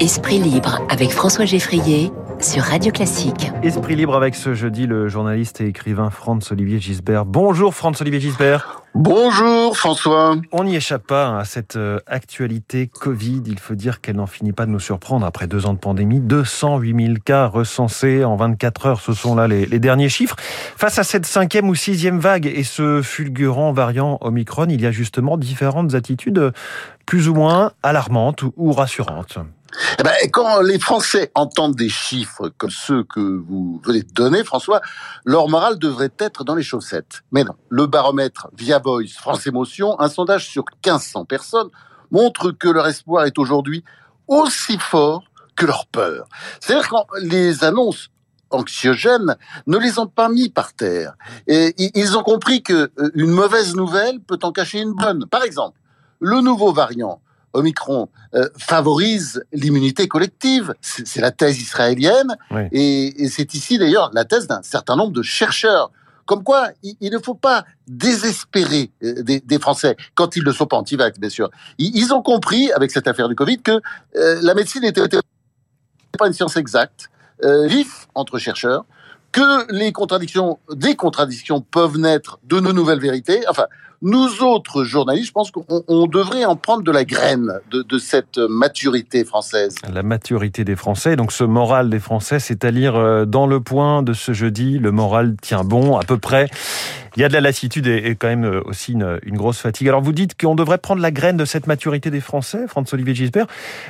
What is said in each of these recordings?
Esprit libre avec François Geffrier sur Radio Classique. Esprit libre avec ce jeudi le journaliste et écrivain Franz-Olivier Gisbert. Bonjour Franz-Olivier Gisbert. Bonjour François. On n'y échappe pas hein, à cette euh, actualité Covid. Il faut dire qu'elle n'en finit pas de nous surprendre après deux ans de pandémie. 208 000 cas recensés en 24 heures, ce sont là les, les derniers chiffres. Face à cette cinquième ou sixième vague et ce fulgurant variant Omicron, il y a justement différentes attitudes plus ou moins alarmantes ou rassurantes. Eh ben, quand les Français entendent des chiffres comme ceux que vous venez de donner, François, leur morale devrait être dans les chaussettes. Mais non, le baromètre via Voice France Émotion, un sondage sur 1500 personnes, montre que leur espoir est aujourd'hui aussi fort que leur peur. C'est-à-dire quand les annonces anxiogènes ne les ont pas mis par terre. Et ils ont compris que euh, une mauvaise nouvelle peut en cacher une bonne. Par exemple, le nouveau variant Omicron euh, favorise l'immunité collective. C'est la thèse israélienne. Et, c'est ici d'ailleurs la thèse d'un certain nombre de chercheurs. Comme quoi, il, ne faut pas désespérer euh, des, Français quand ils ne sont pas anti-vax, bien sûr. Ils, ont compris, avec cette affaire du Covid, que euh, la médecine n'était pas une science exacte, vif entre chercheurs, que les contradictions, des contradictions peuvent naître de nos nouvelles vérités. Enfin, nous autres journalistes, je pense qu'on devrait en prendre de la graine de, cette maturité française. La maturité des Français, donc ce moral des Français, c'est à lire euh, dans le point de ce jeudi. Le moral tient bon, à peu près. Il y a de la lassitude et, quand même euh, aussi une, grosse fatigue. Alors vous dites qu'on devrait prendre la graine de cette maturité des Français, François-Olivier Gisbert.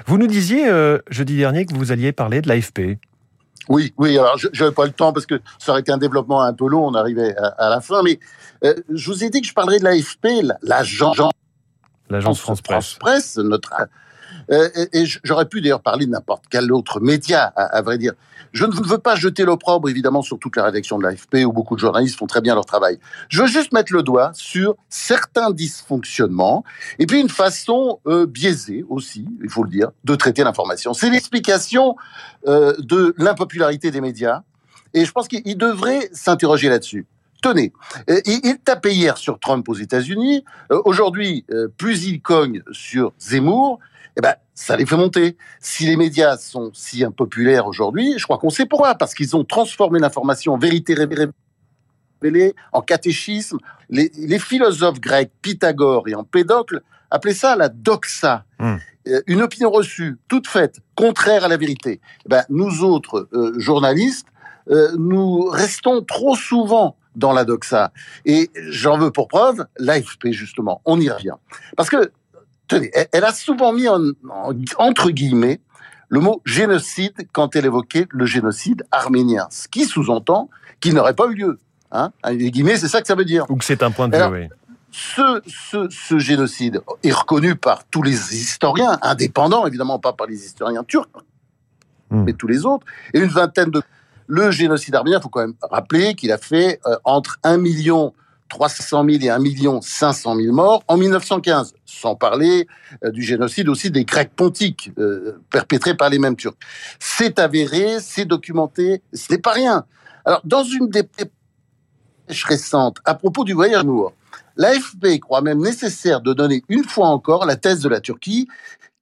Vous nous disiez euh, jeudi dernier que vous alliez parler de l'AFP. Oui, oui. Alors, je n'avais pas le temps parce que ça aurait été un développement un peu long. On arrivait à, la fin, mais euh, je vous ai dit que je parlerais de l'AFP, l'agence l'agence France Presse. Presse, notre euh, et, j'aurais pu d'ailleurs parler de n'importe quel autre média, à, vrai dire. Je ne veux pas jeter l'opprobre, évidemment, sur toute la rédaction de l'AFP, où beaucoup de journalistes font très bien leur travail. Je veux juste mettre le doigt sur certains dysfonctionnements, et puis une façon euh, biaisée aussi, il faut le dire, de traiter l'information. C'est l'explication euh, de l'impopularité des médias, et je pense qu'il devrait s'interroger là-dessus. Tenez, il, tapait hier sur Trump aux États-Unis. Aujourd'hui, plus il cogne sur Zemmour, eh ben, ça les fait monter. Si les médias sont si impopulaires aujourd'hui, je crois qu'on sait pourquoi, parce qu'ils ont transformé l'information en vérité révélée, en catéchisme. Les, philosophes grecs, Pythagore et Empédocle, appelaient ça la doxa. Hmm. Euh, une opinion reçue, toute faite, contraire à la vérité. Eh ben, nous autres euh, journalistes, euh, nous restons trop souvent dans la doxa. Et j'en veux pour preuve l'AFP, justement. On y revient. Parce que tenez, elle a souvent mis en, entre guillemets le mot génocide quand elle évoquait le génocide arménien, ce qui sous-entend qu'il n'aurait pas eu lieu. Hein Les guillemets, c'est ça que ça veut dire. Ou que c'est un point de vue, oui. Ce, ce, ce, génocide est reconnu par tous les historiens, indépendants évidemment, pas par les historiens turcs, hmm. mais tous les autres, et une vingtaine de... Le génocide arménien, il faut quand même rappeler qu'il a fait euh, entre 1 million 300 000 et 1 million 500 000 morts en 1915, sans parler euh, du génocide aussi des Grecs pontiques euh, perpétrés par les mêmes Turcs. C'est avéré, c'est documenté, ce n'est pas rien. Alors, dans une dépêche récente à propos du voyage Nour, l'AFP croit même nécessaire de donner une fois encore la thèse de la Turquie,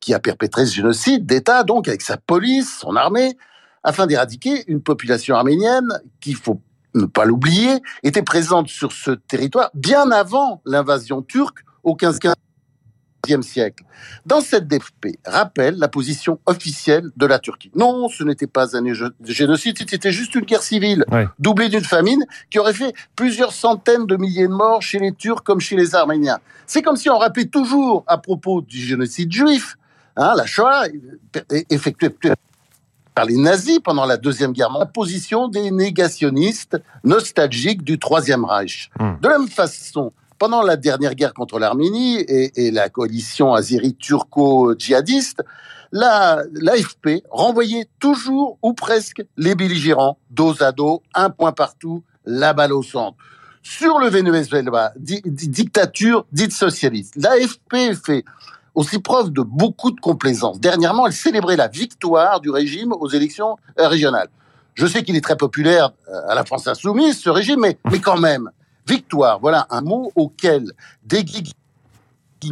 qui a perpétré ce génocide d'État, donc avec sa police, son armée, afin d'éradiquer une population arménienne qu'il faut ne pas l'oublier, était présente sur ce territoire bien avant l'invasion turque au 15 e siècle. Dans cette DFP, rappelle la position officielle de la Turquie. Non, ce n'était pas un génocide, c'était juste une guerre civile, doublée d'une famine qui aurait fait plusieurs centaines de milliers de morts chez les Turcs comme chez les Arméniens. C'est comme si on rappelait toujours à propos du génocide juif, hein, la Shoah, effectuée par les nazis pendant la Deuxième Guerre mondiale, la position des négationnistes nostalgiques du Troisième Reich. Hmm. De la même façon, pendant la dernière guerre contre l'Arménie et, la coalition azérie-turco-djihadiste, l'AFP renvoyait toujours ou presque les belligérants dos à dos, un point partout, la balle au centre. Sur le Venezuela, dictature dite socialiste, l'AFP fait aussi preuve de beaucoup de complaisance. Dernièrement, elle célébrait la victoire du régime aux élections euh, régionales. Je sais qu'il est très populaire euh, à la France insoumise, ce régime, mais, mais quand même, victoire, voilà un mot auquel des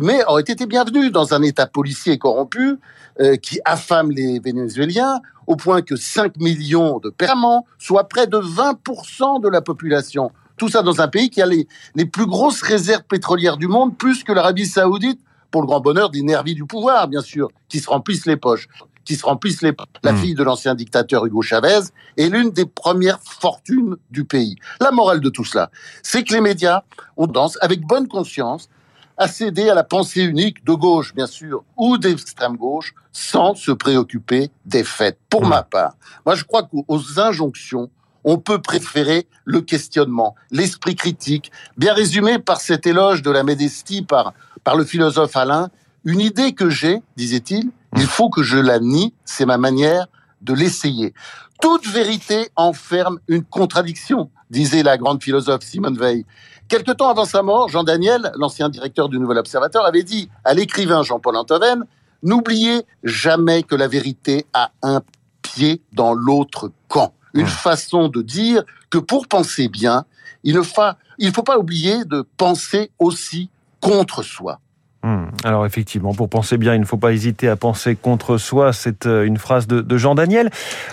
mais aurait été bienvenu dans un État policier corrompu euh, qui affame les Vénézuéliens au point que 5 millions de perments, soit près de 20% de la population. Tout ça dans un pays qui a les, les plus grosses réserves pétrolières du monde, plus que l'Arabie saoudite, pour le grand bonheur des nervis du pouvoir, bien sûr, qui se remplissent les poches qui se remplissent les La hmm. fille de l'ancien dictateur Hugo Chavez est l'une des premières fortunes du pays. La morale de tout cela, c'est que les médias ont tendance, avec bonne conscience, à céder à la pensée unique de gauche, bien sûr, ou d'extrême gauche, sans se préoccuper des faits. Pour hmm. ma part, moi je crois qu'aux injonctions, on peut préférer le questionnement, l'esprit critique, bien résumé par cet éloge de la modestie par, par le philosophe Alain. Une idée que j'ai, disait-il, il faut que je la nie, c'est ma manière de l'essayer. Toute vérité enferme une contradiction, disait la grande philosophe Simone Veil. Quelque temps avant sa mort, Jean Daniel, l'ancien directeur du Nouvel Observateur, avait dit à l'écrivain Jean-Paul Antoven N'oubliez jamais que la vérité a un pied dans l'autre camp. Une mmh. façon de dire que pour penser bien, il ne faut pas oublier de penser aussi contre soi. Hmm. Alors effectivement, pour penser bien, il ne faut pas hésiter à penser contre soi. C'est euh, une phrase de, Jean Daniel.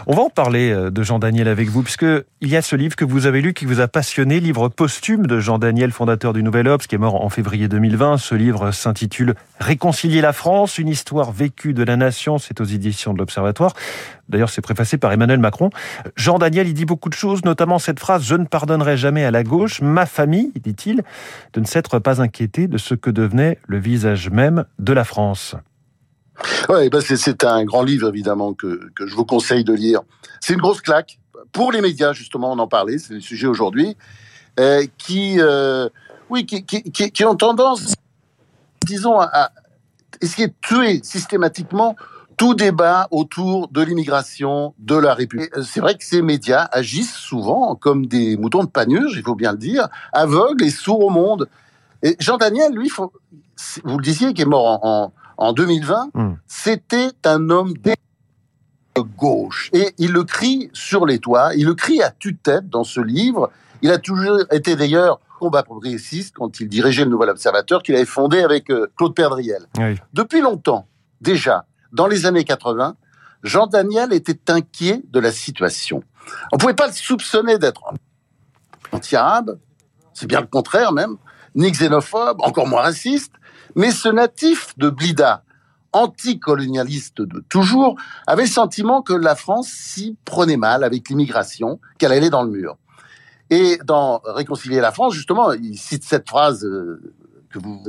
On va en parler euh, de Jean Daniel avec vous, puisque il y a ce livre que vous avez lu qui vous a passionné, livre posthume de Jean Daniel, fondateur du Nouvel Obs, qui est mort en février 2020. Ce livre s'intitule Réconcilier la France, une histoire vécue de la nation. C'est aux éditions de l'Observatoire. D'ailleurs, c'est préfacé par Emmanuel Macron. Jean Daniel, il dit beaucoup de choses, notamment cette phrase Je ne pardonnerai jamais à la gauche, ma famille, dit-il, de ne s'être pas inquiété de ce que devenait le visage même de la France. Oui, ben c'est un grand livre, évidemment, que, je vous conseille de lire. C'est une grosse claque. Pour les médias, justement, on en parlait, c'est le sujet aujourd'hui, euh, qui, euh, oui, qui, qui, ont tendance, disons, à essayer de tuer systématiquement tout débat autour de l'immigration, de la République. C'est vrai que ces médias agissent souvent comme des moutons de panurge, il faut bien le dire, aveugles et sourds au monde. Et Jean Daniel, lui, faut, vous le disiez, qui est mort en, en, 2020, hmm. c'était un homme de gauche. Et il le crie sur les toits, il le crie à tue-tête dans ce livre. Il a toujours été d'ailleurs combat progressiste quand il dirigeait le Nouvel Observateur qu'il avait fondé avec euh, Claude Perdriel. Depuis longtemps, déjà, dans les années 80, Jean Daniel était inquiet de la situation. On ne pouvait pas le soupçonner d'être anti-arabe, c'est bien le contraire même, ni xénophobe, encore moins raciste, mais ce natif de Blida, anticolonialiste de toujours, avait le sentiment que la France s'y prenait mal avec l'immigration, qu'elle allait dans le mur. Et dans Réconcilier la France, justement, il cite cette phrase euh, que vous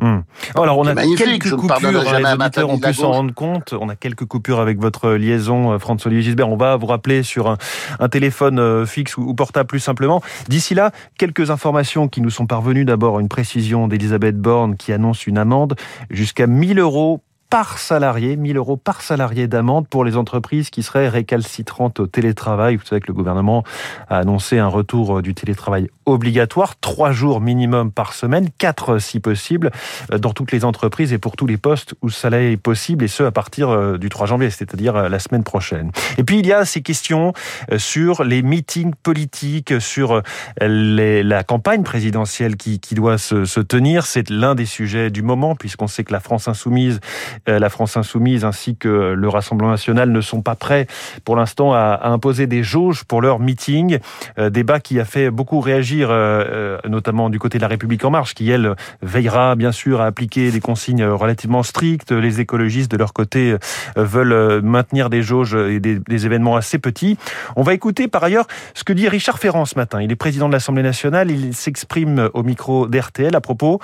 Hmm. Alors on a quelques coupures, hein, les auditeurs ont pu s'en rendre compte. On a quelques coupures avec votre liaison, euh, François-Olivier Gisbert. On va vous rappeler sur un, téléphone euh, fixe ou, portable plus simplement. D'ici là, quelques informations qui nous sont parvenues. D'abord, une précision d'Elisabeth Borne qui annonce une amende jusqu'à 1000 euros par salarié, 1000 euros par salarié d'amende pour les entreprises qui seraient récalcitrantes au télétravail. Vous savez que le gouvernement a annoncé un retour du télétravail obligatoire, trois jours minimum par semaine, quatre si possible, euh, dans toutes les entreprises et pour tous les postes où cela est possible, et ce à partir euh, du 3 janvier, c'est-à-dire euh, la semaine prochaine. Et puis il y a ces questions sur les meetings politiques, sur la campagne présidentielle qui, doit se, tenir. C'est l'un des sujets du moment, puisqu'on sait que la France insoumise euh, la France insoumise ainsi que le Rassemblement national ne sont pas prêts pour l'instant à, imposer des jauges pour leur meeting. Euh, débat qui a fait beaucoup réagir, euh, notamment du côté de la République en marche, qui elle veillera bien sûr à appliquer des consignes relativement strictes. Les écologistes de leur côté veulent maintenir des jauges et des, des événements assez petits. On va écouter par ailleurs ce que dit Richard Ferrand ce matin. Il est président de l'Assemblée nationale. Il s'exprime au micro d'RTL à propos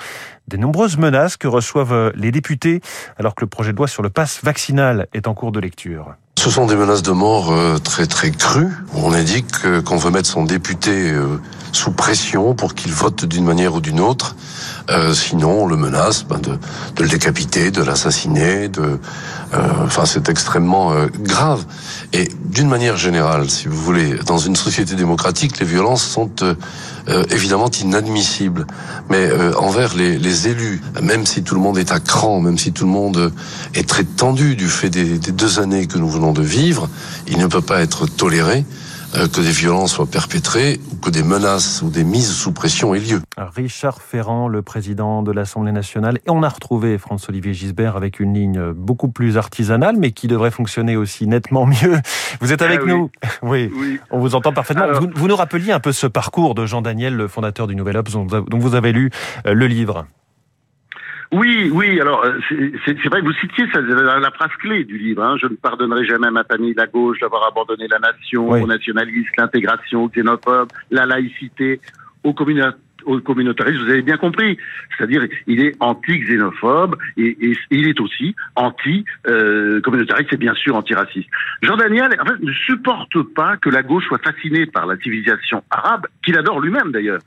des nombreuses menaces que reçoivent les députés alors que le projet de loi sur le pass vaccinal est en cours de lecture. Ce sont des menaces de mort euh, très très crues. On indique qu'on veut mettre son député euh, sous pression pour qu'il vote d'une manière ou d'une autre. Euh, sinon, on le menace ben, de, le décapiter, de l'assassiner. Enfin, c'est extrêmement grave. Et d'une manière générale, si vous voulez, dans une société démocratique, les violences sont euh, évidemment inadmissible. Mais euh, envers les, les, élus, même si tout le monde est à cran, même si tout le monde est très tendu du fait des, des deux années que nous venons de vivre, il ne peut pas être toléré que des violences soient perpétrées ou que des menaces ou des mises sous pression aient lieu. Richard Ferrand, le président de l'Assemblée nationale, et on a retrouvé François-Olivier Gisbert avec une ligne beaucoup plus artisanale, mais qui devrait fonctionner aussi nettement mieux. Vous êtes avec ah nous? Oui. on vous entend parfaitement. vous, nous rappeliez un peu ce parcours de Jean Daniel, le fondateur du Nouvel Obs, dont vous avez lu euh, le livre. Oui, oui. Alors, euh, c'est vrai que vous citiez ça, la, phrase clé du livre. Hein. Je ne pardonnerai jamais à ma famille, la gauche, d'avoir abandonné la nation, au nationalisme, l'intégration, au xénophobe, la laïcité, au communautarisme. Vous avez bien compris. C'est-à-dire, il est anti-xénophobe et, il est aussi anti-communautariste et bien sûr anti-raciste. Jean Daniel, en fait, ne supporte pas que la gauche soit fascinée par la civilisation arabe, qu'il adore lui-même d'ailleurs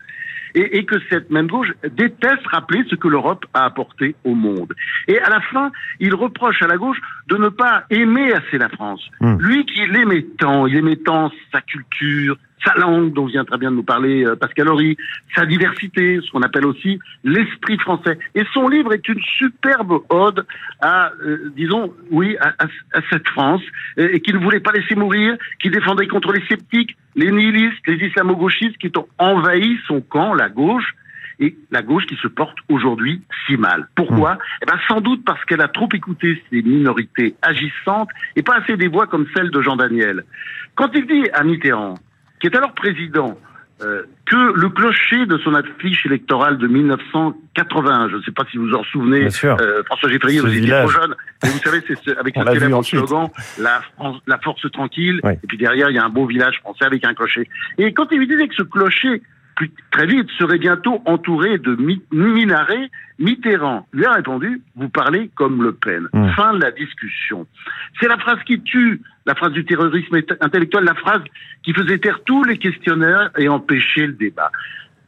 et, et, que cette même gauche déteste rappeler ce que l'Europe a apporté au monde. Et à la fin, il reproche à la gauche de ne pas aimer assez la France. Hmm. Lui qui l'aimait tant, il aimait tant sa culture, sa langue dont vient très bien de nous parler euh, Pascal Horry, sa diversité, ce qu'on appelle aussi l'esprit français. Et son livre est une superbe ode à, euh, disons, oui, à, à, cette France, et, qui ne voulait pas laisser mourir, qui défendait contre les sceptiques, les nihilistes, les islamo-gauchistes qui ont envahi son camp, la gauche, et la gauche qui se porte aujourd'hui si mal. Pourquoi mmh. Eh ben sans doute parce qu'elle a trop écouté ces minorités agissantes et pas assez des voix comme celle de Jean Daniel. Quand il dit à Mitterrand qui est alors président, euh, que le clocher de son affiche électorale de 1981, je ne sais pas si vous en souvenez, euh, François Geffrier, vous étiez trop jeune, mais vous savez, c'est avec le célèbre slogan la, France, la force tranquille, et puis derrière, il y a un beau village français avec un clocher. Et quand il lui disait que ce clocher très vite serait bientôt entouré de minarets, Mitterrand lui a répondu Vous parlez comme Le Pen. Mmh. Fin de la discussion. C'est la phrase qui tue, la phrase du terrorisme intellectuel, la phrase qui faisait taire tous les questionnaires et empêcher le débat.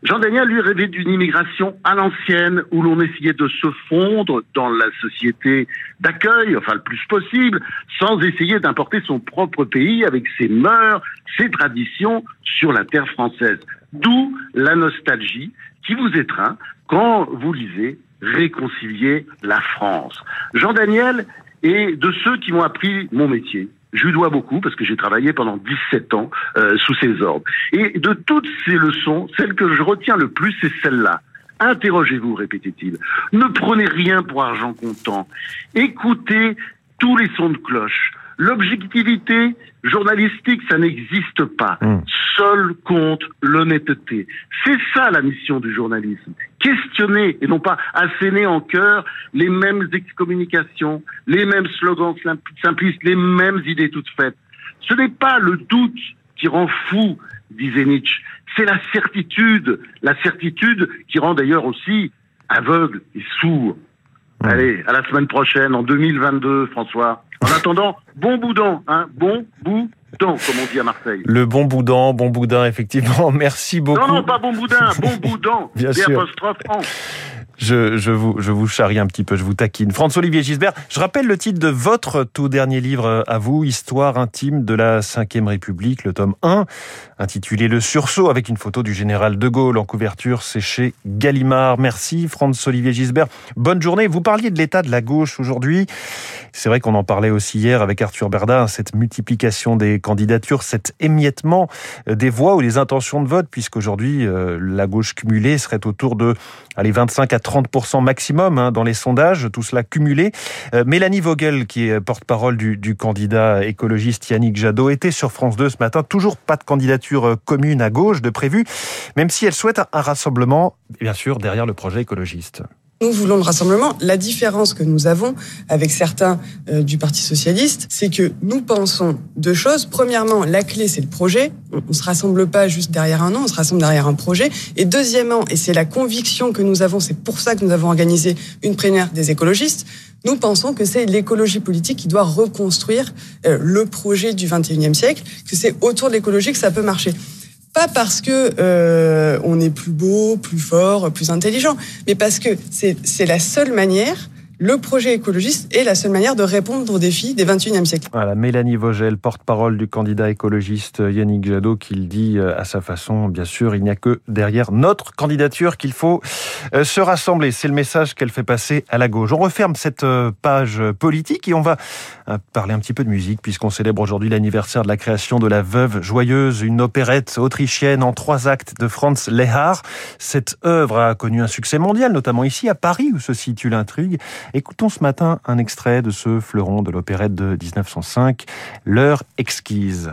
Jean Daniel lui rêvait d'une immigration à l'ancienne où l'on essayait de se fondre dans la société d'accueil, enfin le plus possible, sans essayer d'importer son propre pays avec ses mœurs, ses traditions sur la terre française. D'où la nostalgie qui vous étreint quand vous lisez Réconcilier la France. Jean Daniel est de ceux qui m'ont appris mon métier. Je lui dois beaucoup parce que j'ai travaillé pendant 17 ans euh, sous ses ordres. Et de toutes ces leçons, celle que je retiens le plus, c'est celle-là. Interrogez-vous, répétait-il. Ne prenez rien pour argent comptant. Écoutez tous les sons de cloche. L'objectivité journalistique, ça n'existe pas. Hmm. Seul compte l'honnêteté. C'est ça la mission du journalisme. Questionner et non pas asséner en cœur les mêmes excommunications, les mêmes slogans simplistes, les mêmes idées toutes faites. Ce n'est pas le doute qui rend fou, disait Nietzsche. C'est la certitude, la certitude qui rend d'ailleurs aussi aveugle et sourd. Hmm. Allez, à la semaine prochaine, en 2022, François. En attendant, bon boudin, hein, bon boudin, comme on dit à Marseille. Le bon boudin, bon boudin, effectivement. Merci beaucoup. Non, non, pas bon boudin, bon boudin. Bien sûr. Je, vous, charrie un petit peu, je vous taquine. François-Olivier Gisbert, je rappelle le titre de votre tout dernier livre à vous, Histoire intime de la Ve République, le tome 1, intitulé Le sursaut, avec une photo du général de Gaulle en couverture, c'est chez Gallimard. Merci François-Olivier Gisbert. Bonne journée. Vous parliez de l'état de la gauche aujourd'hui. C'est vrai qu'on en parlait aussi hier avec Arthur Berda, cette multiplication des candidatures, cet émiettement des voix ou des intentions de vote, puisqu'aujourd'hui, euh, la gauche cumulée serait autour de allez, 25 à 30% maximum hein, dans les sondages, tout cela cumulé. Euh, Mélanie Vogel, qui est porte-parole du, du, candidat écologiste Yannick Jadot, était sur France 2 ce matin. Toujours pas de candidature euh, commune à gauche de prévu, même si elle souhaite un rassemblement, bien sûr, derrière le projet écologiste. Nous voulons le rassemblement. La différence que nous avons avec certains euh, du Parti socialiste, c'est que nous pensons deux choses. Premièrement, la clé, c'est le projet. On ne se rassemble pas juste derrière un nom, on se rassemble derrière un projet. Et deuxièmement, et c'est la conviction que nous avons, c'est pour ça que nous avons organisé une plénière des écologistes, nous pensons que c'est l'écologie politique qui doit reconstruire euh, le projet du 21e siècle, que c'est autour de l'écologie que ça peut marcher pas parce que euh, on est plus beau, plus fort, plus intelligent, mais parce que c'est la seule manière le projet écologiste est la seule manière de répondre aux défis des 21e siècle. Voilà, Mélanie Vogel, porte-parole du candidat écologiste Yannick Jadot, qui le dit euh, à sa façon, bien sûr, il n'y a que derrière notre candidature qu'il faut euh, se rassembler. C'est le message qu'elle fait passer à la gauche. On referme cette euh, page politique et on va parler un petit peu de musique, puisqu'on célèbre aujourd'hui l'anniversaire de la création de La Veuve Joyeuse, une opérette autrichienne en trois actes de Franz Lehár. Cette œuvre a connu un succès mondial, notamment ici à Paris, où se situe l'intrigue. Écoutons ce matin un extrait de ce fleuron de l'opérette de 1905, L'heure exquise.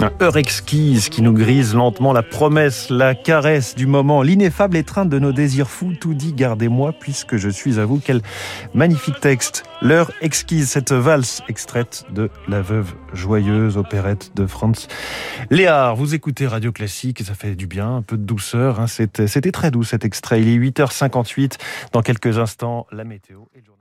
Heure exquise qui nous grise lentement la promesse, la caresse du moment, l'ineffable étreinte de nos désirs fous, tout dit gardez-moi puisque je suis à vous. Quel magnifique texte. L'heure exquise, cette valse extraite de La Veuve Joyeuse, opérette de Franz Léard. Vous écoutez Radio Classique ça fait du bien, un peu de douceur. Hein. C'était très doux cet extrait. Il est 8h58. Dans quelques instants, la météo et le